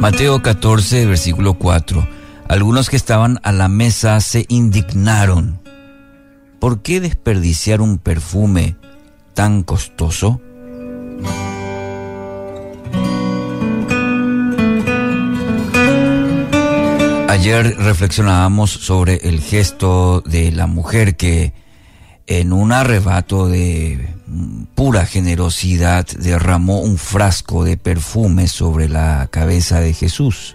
Mateo 14, versículo 4. Algunos que estaban a la mesa se indignaron. ¿Por qué desperdiciar un perfume tan costoso? Ayer reflexionábamos sobre el gesto de la mujer que en un arrebato de pura generosidad derramó un frasco de perfume sobre la cabeza de Jesús.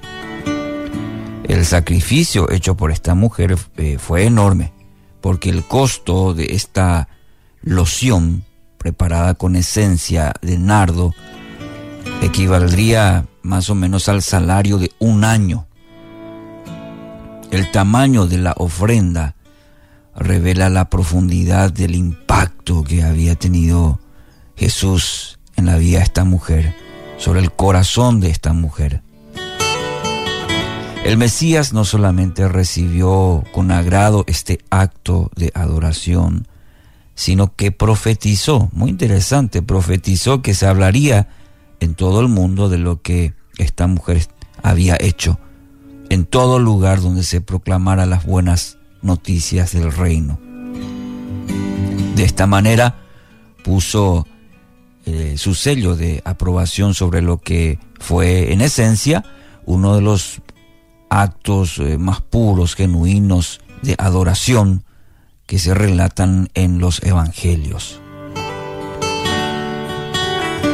El sacrificio hecho por esta mujer eh, fue enorme, porque el costo de esta loción preparada con esencia de nardo equivaldría más o menos al salario de un año. El tamaño de la ofrenda revela la profundidad del impacto que había tenido Jesús en la vida de esta mujer, sobre el corazón de esta mujer. El Mesías no solamente recibió con agrado este acto de adoración, sino que profetizó, muy interesante, profetizó que se hablaría en todo el mundo de lo que esta mujer había hecho, en todo lugar donde se proclamara las buenas noticias del reino. De esta manera puso eh, su sello de aprobación sobre lo que fue en esencia uno de los actos eh, más puros, genuinos de adoración que se relatan en los evangelios.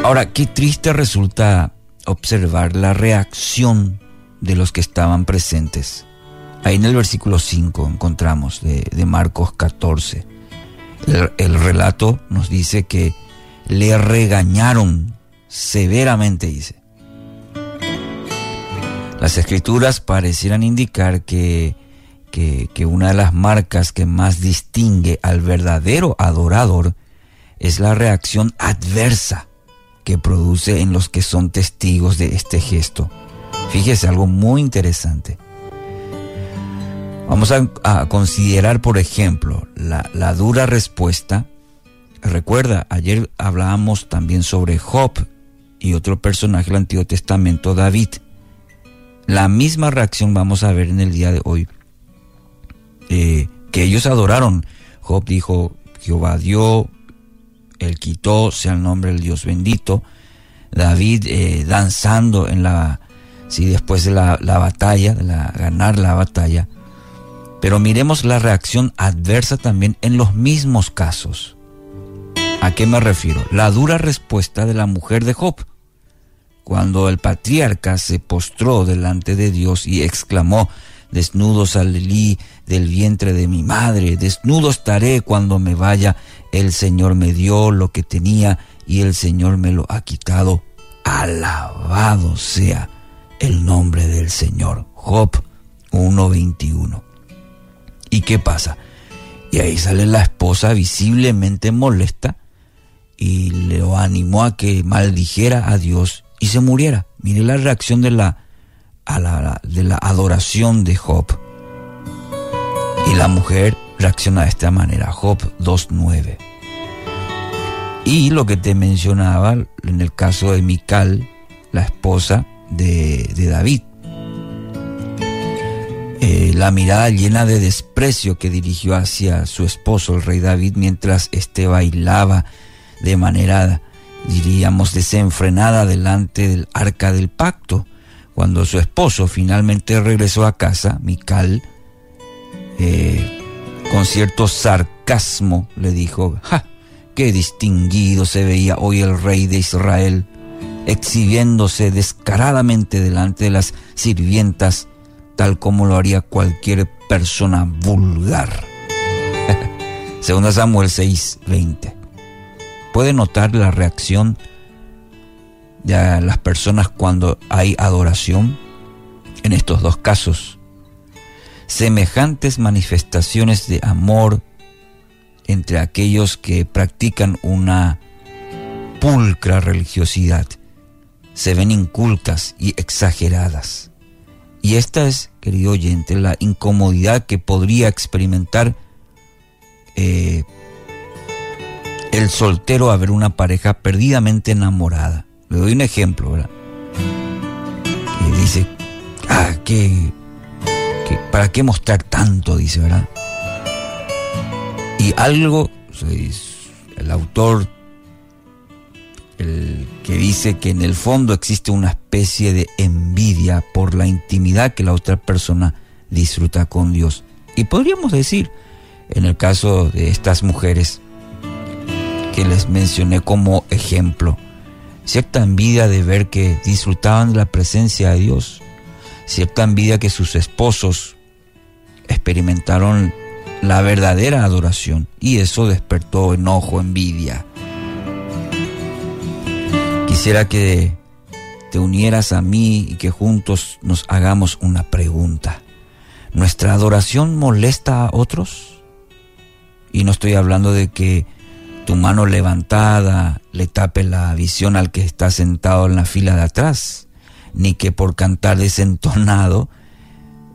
Ahora, qué triste resulta observar la reacción de los que estaban presentes. Ahí en el versículo 5 encontramos de, Marcos 14. El, relato nos dice que le regañaron severamente, dice. Las escrituras parecieran indicar que, que, que, una de las marcas que más distingue al verdadero adorador es la reacción adversa que produce en los que son testigos de este gesto. Fíjese algo muy interesante. Vamos a, considerar, por ejemplo, la, dura respuesta. Recuerda, ayer hablábamos también sobre Job y otro personaje del Antiguo Testamento, David. La misma reacción vamos a ver en el día de hoy. Eh, que ellos adoraron. Job dijo, Jehová dio, él quitó, sea el nombre del Dios bendito. David eh, danzando en la, sí, después de la, la batalla, de la, ganar la batalla. Pero miremos la reacción adversa también en los mismos casos. ¿A qué me refiero? La dura respuesta de la mujer de Job, cuando el patriarca se postró delante de Dios y exclamó, desnudo salí del vientre de mi madre, desnudo estaré cuando me vaya, el Señor me dio lo que tenía y el Señor me lo ha quitado. Alabado sea el nombre del Señor. Job 1.21. ¿Y qué pasa? Y ahí sale la esposa visiblemente molesta y le animó a que maldijera a Dios y se muriera. Mire la reacción de la, de la adoración de Job. Y la mujer reacciona de esta manera, Job 2.9. Y lo que te mencionaba en el caso de Mical, la esposa de David. La mirada llena de desprecio que dirigió hacia su esposo, el rey David, mientras éste bailaba de manera, diríamos, desenfrenada delante del arca del pacto. Cuando su esposo finalmente regresó a casa, Mical, eh, con cierto sarcasmo, le dijo, ¡ja! ¡Qué distinguido se veía hoy el rey de Israel! exhibiéndose descaradamente delante de las sirvientas tal como lo haría cualquier persona vulgar. Segunda Samuel 6:20. Puede notar la reacción de las personas cuando hay adoración en estos dos casos. Semejantes manifestaciones de amor entre aquellos que practican una pulcra religiosidad se ven incultas y exageradas. Y esta es, querido oyente, la incomodidad que podría experimentar eh, el soltero a ver una pareja perdidamente enamorada. Le doy un ejemplo, ¿verdad? dice, ah, ¿qué, para qué mostrar tanto? Dice, ¿verdad? Y algo, el autor, el que dice que en el fondo existe una especie de envidia por la intimidad que la otra persona disfruta con Dios. Y podríamos decir, en el caso de estas mujeres que les mencioné como ejemplo, cierta envidia de ver que disfrutaban de la presencia de Dios, cierta envidia que sus esposos experimentaron la verdadera adoración y eso despertó enojo, envidia. Quisiera que te unieras a mí y que juntos nos hagamos una pregunta. ¿Nuestra adoración molesta a otros? Y no estoy hablando de que tu mano levantada le tape la visión al que está sentado en la fila de atrás, ni que por cantar desentonado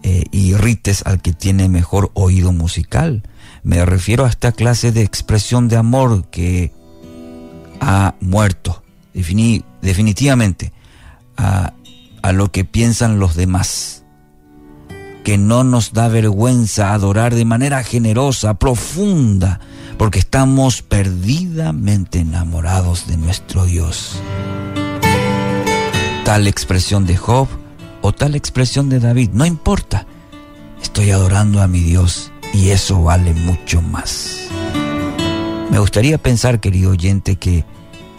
eh, irrites al que tiene mejor oído musical. Me refiero a esta clase de expresión de amor que ha muerto, definitivamente, a, lo que piensan los demás que no nos da vergüenza adorar de manera generosa, profunda, porque estamos perdidamente enamorados de nuestro Dios. Tal expresión de Job o tal expresión de David, no importa, estoy adorando a mi Dios y eso vale mucho más. Me gustaría pensar, querido oyente, que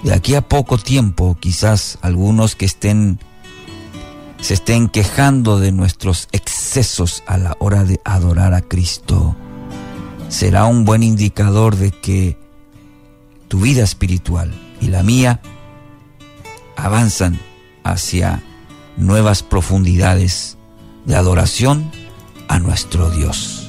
de aquí a poco tiempo, quizás algunos que estén se estén quejando de nuestros excesos a la hora de adorar a Cristo, será un buen indicador de que tu vida espiritual y la mía avanzan hacia nuevas profundidades de adoración a nuestro Dios.